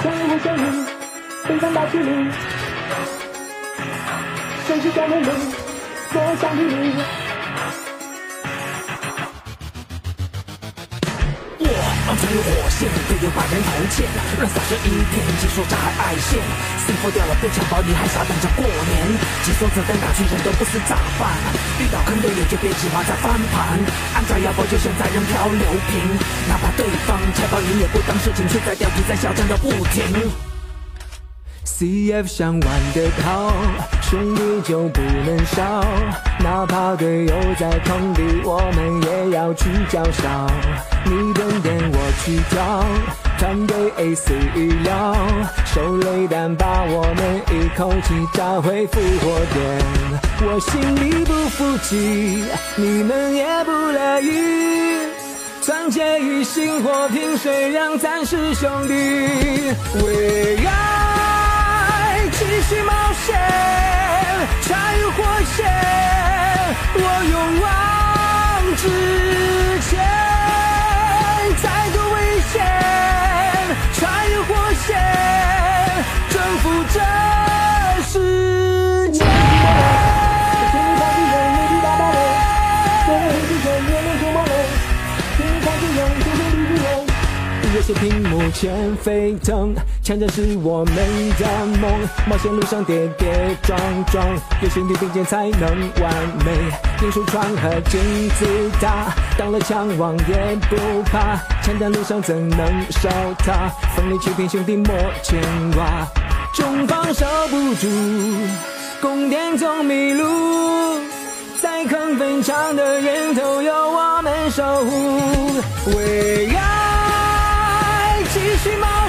相遇或相遇，飞上大气里，谁是在梦里，所向披靡。我穿越火线，队友把人头欠，乱撒射一片，结束炸爱线，撕破掉了被抢包，你还傻等着过年？解锁子弹打去，人都不死咋办？遇到坑队友就别指望再翻盘，要包就现在人漂流瓶，哪怕对方拆包赢也不当事情，却在调皮在嚣张的不停。CF 想玩的好，兄弟就不能少，哪怕队友在坑里，我们也要去叫嚣。你蹲点，我去跳，团队 AC 预料，手雷弹把我们一口气炸回复活点。我心里不服气，你们也不乐意。团结一心，火拼谁让咱是兄弟？为爱继续冒险，穿越火线，我勇往直前。再多危险，穿越火线，征服这热血屏幕前沸腾，强战是我们的梦。冒险路上跌跌撞撞，有兄弟并肩才能完美。英雄闯和金字塔，当了枪王也不怕。枪战路上怎能少他？奋力去拼兄弟莫牵挂，中方守不住，宫殿总迷路。在坑坟场的人都有我们守护，为爱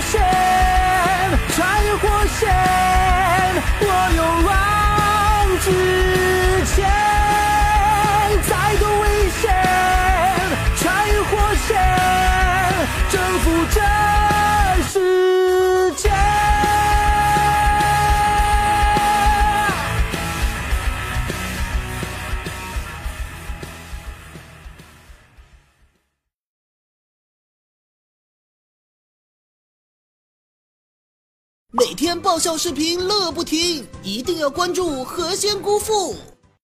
线，穿越火线，我勇每天爆笑视频乐不停，一定要关注何仙姑父。